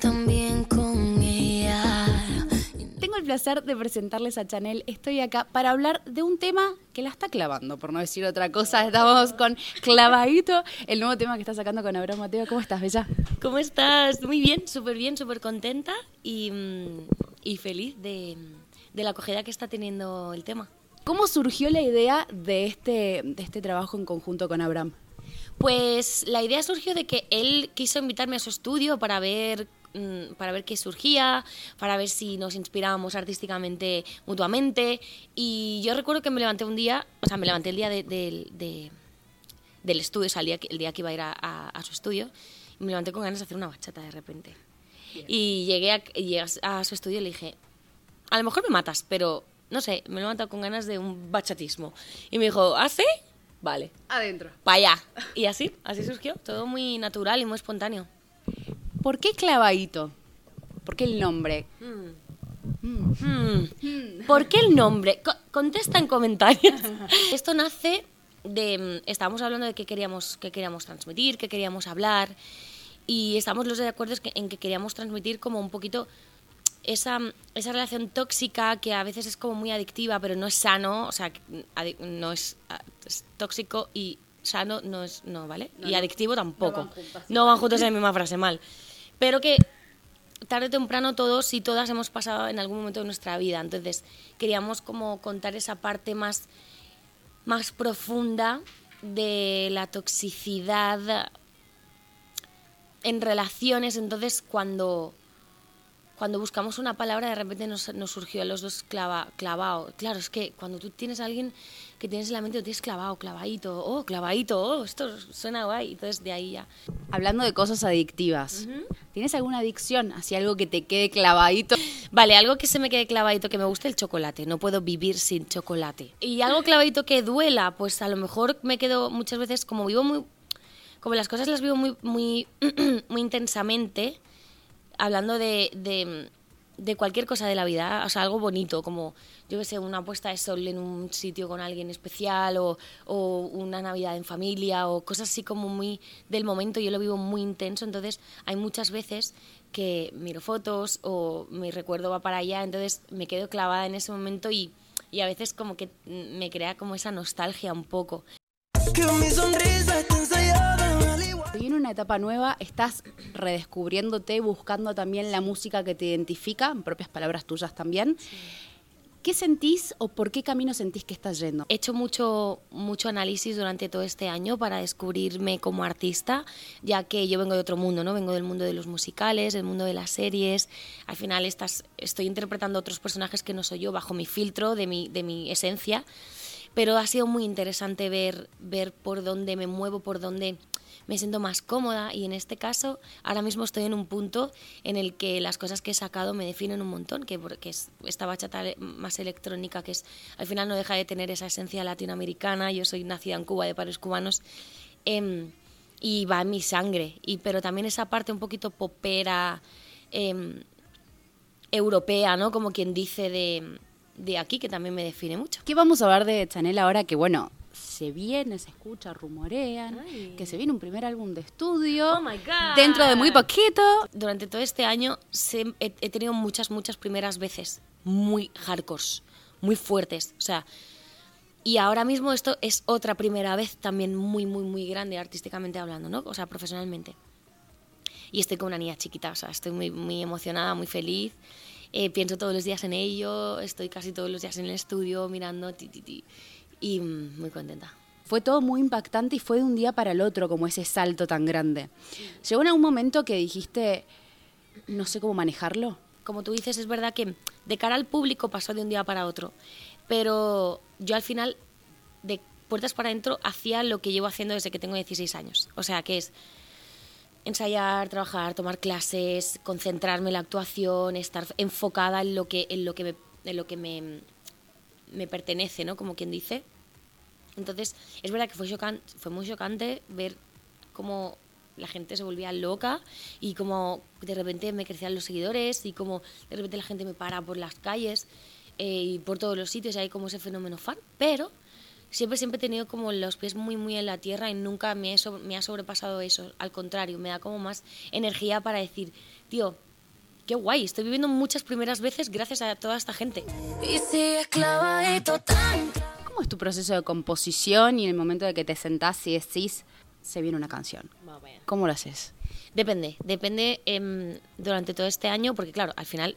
También con ella. Tengo el placer de presentarles a Chanel. Estoy acá para hablar de un tema que la está clavando, por no decir otra cosa. Estamos con Clavadito, el nuevo tema que está sacando con Abraham Mateo. ¿Cómo estás, Bella? ¿Cómo estás? Muy bien, súper bien, súper contenta y, mm, y feliz de, de la acogida que está teniendo el tema. ¿Cómo surgió la idea de este, de este trabajo en conjunto con Abraham? Pues la idea surgió de que él quiso invitarme a su estudio para ver mm, para ver qué surgía, para ver si nos inspirábamos artísticamente mutuamente. Y yo recuerdo que me levanté un día, o sea, me levanté el día de- de- de- del estudio, salía el día que iba a ir a, a- a su estudio, y me levanté con ganas de hacer una bachata de repente. Y llegué, a, llegué a su estudio y le dije, a lo mejor me matas, pero no sé, me he levantado con ganas de un bachatismo. Y me dijo, ¿ah, sí? Vale, Adentro. para allá. Y así, así surgió, todo muy natural y muy espontáneo. ¿Por qué Clavadito? ¿Por qué el nombre? Hmm, ¿Por qué el nombre? Co- contesta en comentarios. Esto nace de... mm, Estábamos hablando de qué queríamos, qué queríamos transmitir, qué queríamos hablar, y estamos los de acuerdo que- en que queríamos transmitir como un poquito esa, esa relación tóxica que a veces es como muy adictiva, pero no es sano, o sea, que, mm, no es, ah, es tóxico y sano no es, no, ¿vale? y adictivo tampoco. No van juntos en la misma frase, mal. Pero que tarde o temprano todos y todas hemos pasado en algún momento de nuestra vida. Entonces, queríamos como contar esa parte más, más profunda de la toxicidad en relaciones. Entonces, cuando, cuando buscamos una palabra, de repente nos, nos surgió a los dos clava, clavado. Claro, es que cuando tú tienes a alguien que tienes en la mente, lo tienes clavado, clavadito, oh, clavadito, oh, esto suena guay. Entonces, de ahí ya. Hablando de cosas adictivas, ¿tienes alguna adicción hacia algo que te quede clavadito? Vale, algo que se me quede clavadito, que me guste el chocolate. No puedo vivir sin chocolate. Y algo clavadito que duela, pues a lo mejor me quedo muchas veces, como vivo muy. Como las cosas las vivo muy, muy, muy intensamente, hablando de, de, cualquier cosa de la vida, o sea, algo bonito, como, yo que sé, una puesta de sol en un sitio con alguien especial, o, o una Navidad en familia, o cosas así como muy del momento, yo lo vivo muy intenso, entonces hay muchas veces que miro fotos o mi recuerdo va para allá, entonces me quedo clavada en ese momento y, y a veces como que me crea como esa nostalgia un poco. Etapa nueva, estás redescubriéndote, buscando también la música que te identifica, en propias palabras tuyas también. ¿Qué sentís o por qué camino sentís que estás yendo? He hecho mucho, mucho análisis durante todo este año para descubrirme como artista, ya que yo vengo de otro mundo, ¿no? Vengo del mundo de los musicales, del mundo de las series. Al final estás, estoy interpretando otros personajes que no soy yo, bajo mi filtro, de mi, de mi esencia. Pero ha sido muy interesante ver, ver por dónde me muevo, por dónde me siento más cómoda y en este caso ahora mismo estoy en un punto en el que las cosas que he sacado me definen un montón, que, porque es esta bachata más electrónica que es al final no deja de tener esa esencia latinoamericana, yo soy nacida en Cuba de padres cubanos em, y va en mi sangre, y, pero también esa parte un poquito popera, em, europea, ¿no? como quien dice de, de aquí, que también me define mucho. ¿Qué vamos a ver de Chanel ahora que, bueno, se viene, se escucha, rumorean, que se viene un primer álbum de estudio Oh my God. dentro de muy poquito? Durante todo este año se- he, he tenido muchas, muchas primeras veces muy hardcores, muy fuertes. O sea, y ahora mismo esto es otra primera vez también muy, muy, muy grande artísticamente hablando, ¿no? O sea, profesionalmente. Y estoy con una niña chiquita, o sea, estoy muy, muy emocionada, muy feliz. Eh, pienso todos los días en ello, estoy casi todos los días en el estudio mirando, ti, ti, ti, y mm, muy contenta. Fue todo muy impactante y fue de un día para el otro, como ese salto tan grande. ¿Llegó en algún momento que dijiste, no sé cómo manejarlo? como tú dices, es verdad que de cara al público pasó de un día para otro, pero yo al final, de puertas para adentro, hacía lo que llevo haciendo desde que tengo 16 años. O sea, que es ensayar, trabajar, tomar clases, concentrarme en la actuación, estar enfocada en lo que, en lo que, me, en lo que me, me pertenece, ¿no? Como quien dice. Entonces, es verdad que fue, muy chocante ver cómo la gente se volvía loca y como de repente me crecían los seguidores y como de repente la gente me para por las calles eh, y por todos los sitios y hay como ese fenómeno fan. Pero siempre, siempre he tenido como los pies muy, muy en la tierra y nunca me, he me ha sobrepasado eso. Al contrario, me da como más energía para decir, tío, qué guay, estoy viviendo muchas primeras veces gracias a toda esta gente. Y sigues clavadito tan ¿Cómo es tu proceso de composición y en el momento de que te sentás y decís, se viene una canción? ¿Cómo lo haces? Depende, depende em, durante todo este año, porque claro, al final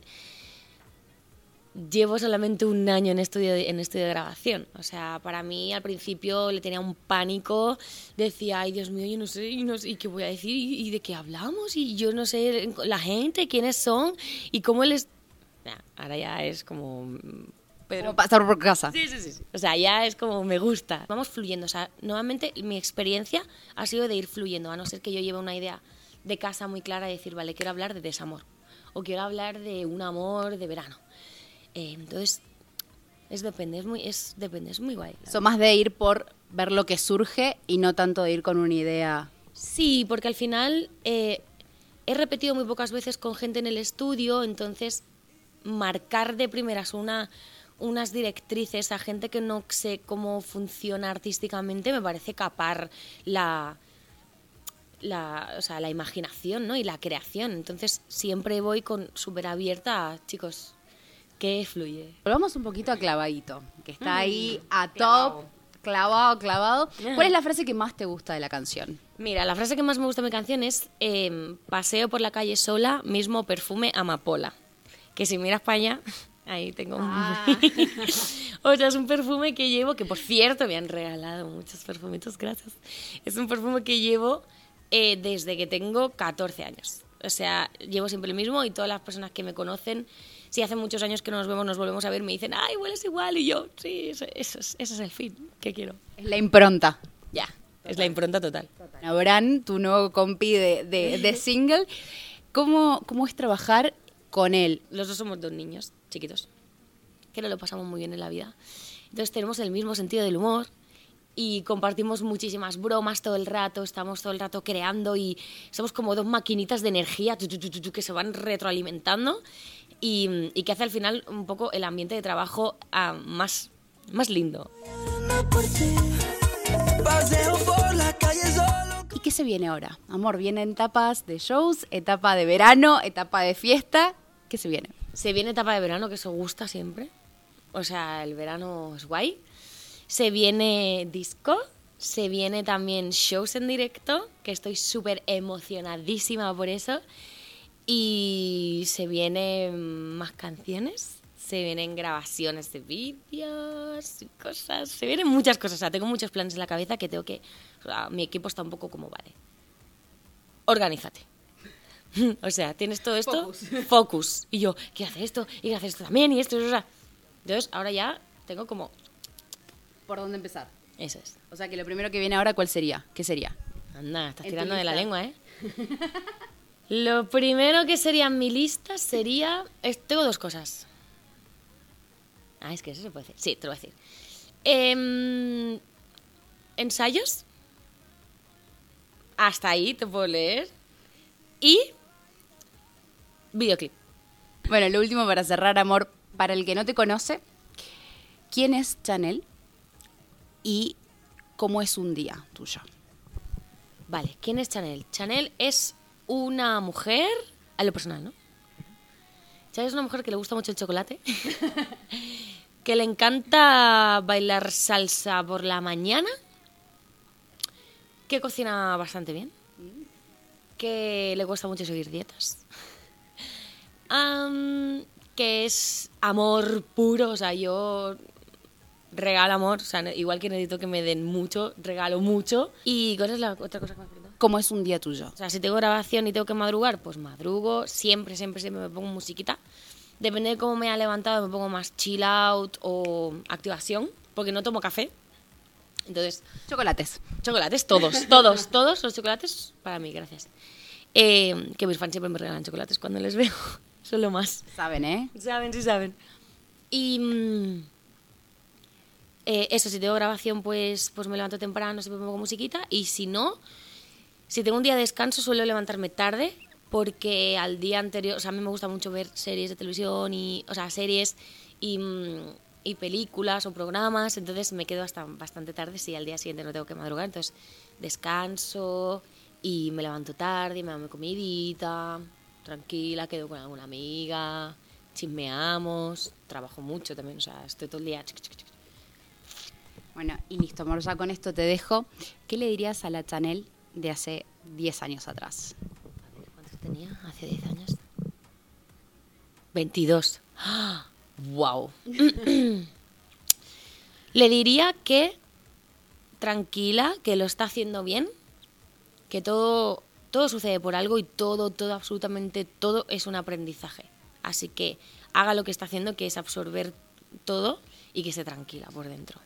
llevo solamente un año en estudio de, en estudio de grabación. O sea, para mí al principio le tenía un pánico, decía, ay Dios mío, yo no sé, y, no sé, ¿y qué voy a decir, ¿Y, y de qué hablamos, y yo no sé la gente, quiénes son, y cómo les... Nah, ahora ya es como... Pero pasar por casa. Sí, sí, sí. O sea, ya es como me gusta. Vamos fluyendo. O sea, nuevamente mi experiencia ha sido de ir fluyendo, a no ser que yo lleve una idea de casa muy clara y decir, vale, quiero hablar de desamor. O quiero hablar de un amor de verano. Eh, entonces, es depende, es muy, es, depende, es muy guay. Son más de ir por ver lo que surge y no tanto de ir con una idea. Sí, porque al final eh, he repetido muy pocas veces con gente en el estudio, entonces marcar de primeras una, unas directrices a gente que no sé cómo funciona artísticamente me parece capar la, la, o sea, la imaginación ¿no? y la creación. Entonces siempre voy con súper abierta a, chicos, que fluye. Volvamos un poquito a Clavadito, que está ahí a top, clavado, clavado. ¿Cuál es la frase que más te gusta de la canción? Mira, la frase que más me gusta de mi canción es em, paseo por la calle sola, mismo perfume amapola. Que si miras para allá, ahí tengo un... o sea, es un perfume que llevo, que por cierto me han regalado muchos perfumitos, gracias. Es un perfume que llevo eh, desde que tengo 14 años. O sea, llevo siempre el mismo y todas las personas que me conocen, si hace muchos años que no nos vemos, nos volvemos a ver, me dicen, ay, hueles igual. Y yo, sí, eso, eso es, ese es el fin que quiero. Es la impronta. Ya, es la impronta total. Abraham, tu nuevo compi de, de- de single, ¿cómo, ¿cómo es trabajar con él? Los dos somos dos niños chiquitos, que no lo pasamos muy bien en la vida. Entonces tenemos el mismo sentido del humor y compartimos muchísimas bromas todo el rato, estamos todo el rato creando y somos como dos maquinitas de energía que se van retroalimentando y, y que hace al final un poco el ambiente de trabajo ah, más, más lindo. ¿Y qué se viene ahora? Amor, vienen etapas de shows, etapa de verano, etapa de fiesta. ¿Qué se viene? Se viene etapa de verano, que eso gusta siempre. O sea, el verano es guay. Se viene disco. Se viene también shows en directo, que estoy súper emocionadísima por eso. Y se vienen más canciones. Se vienen grabaciones de vídeos y cosas. Se vienen muchas cosas. O sea, tengo muchos planes en la cabeza que tengo que... o sea, mi equipo está un poco como, vale, organízate. O sea, tienes todo esto, focus. Y yo, quiero hacer esto, y quiero hacer esto también, y esto, y eso. Entonces, ahora ya tengo como. ¿Por dónde empezar? Eso es. O sea, que lo primero que viene ahora, ¿cuál sería? ¿Qué sería? Anda, estás tirando de la lengua, ¿eh? Lo primero que sería en mi lista sería. es- tengo dos cosas. Ah, es que eso se puede decir. Sí, te lo voy a decir. Em, ensayos. Hasta ahí te puedo leer. Y. Videoclip. Bueno, lo último para cerrar, amor, para el que no te conoce, ¿quién es Chanel y cómo es un día tuyo? Vale, ¿quién es Chanel? Chanel es una mujer, a lo personal, ¿no? Chanel es una mujer que le gusta mucho el chocolate, que le encanta bailar salsa por la mañana, que cocina bastante bien, que le cuesta mucho seguir dietas, que es amor puro, o sea, yo regalo amor, o sea, igual que necesito que me den mucho, regalo mucho. ¿Y cuál es la otra cosa que me? ¿Cómo es un día tuyo? O sea, si tengo grabación y tengo que madrugar, pues madrugo. Siempre, siempre, siempre me pongo musiquita. Depende de cómo me haya levantado, me pongo más chill out o activación, porque no tomo café. Entonces, Chocolates. chocolates, todos, todos, todos los chocolates para mí, gracias. Eh, que mis fans siempre me regalan chocolates cuando les veo. Son lo más. Saben, ¿eh? Saben, sí saben. Y mm, eh, eso, si tengo grabación, pues, pues me levanto temprano, siempre me pongo musiquita. Y si no, si tengo un día de descanso, suelo levantarme tarde porque al día anterior, o sea, a mí me gusta mucho ver series de televisión y, o sea, series y, mm, y películas o programas, entonces me quedo hasta bastante tarde si al día siguiente no tengo que madrugar, entonces descanso y me levanto tarde, me hago mi comidita, tranquila, quedo con alguna amiga, chismeamos, trabajo mucho también, o sea, estoy todo el día... Bueno, y listo, amor, ya con esto te dejo. ¿Qué le dirías a la Chanel de hace 10 años atrás? ¿Cuántos tenía? Hace 10 años. 22. ¡Wow! Le diría que tranquila, que lo está haciendo bien, que todo, todo sucede por algo y todo, todo, absolutamente todo es un aprendizaje. Así que haga lo que está haciendo, que es absorber todo y que esté tranquila por dentro.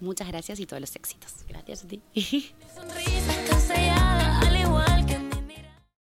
Muchas gracias y todos los éxitos. Gracias a ti.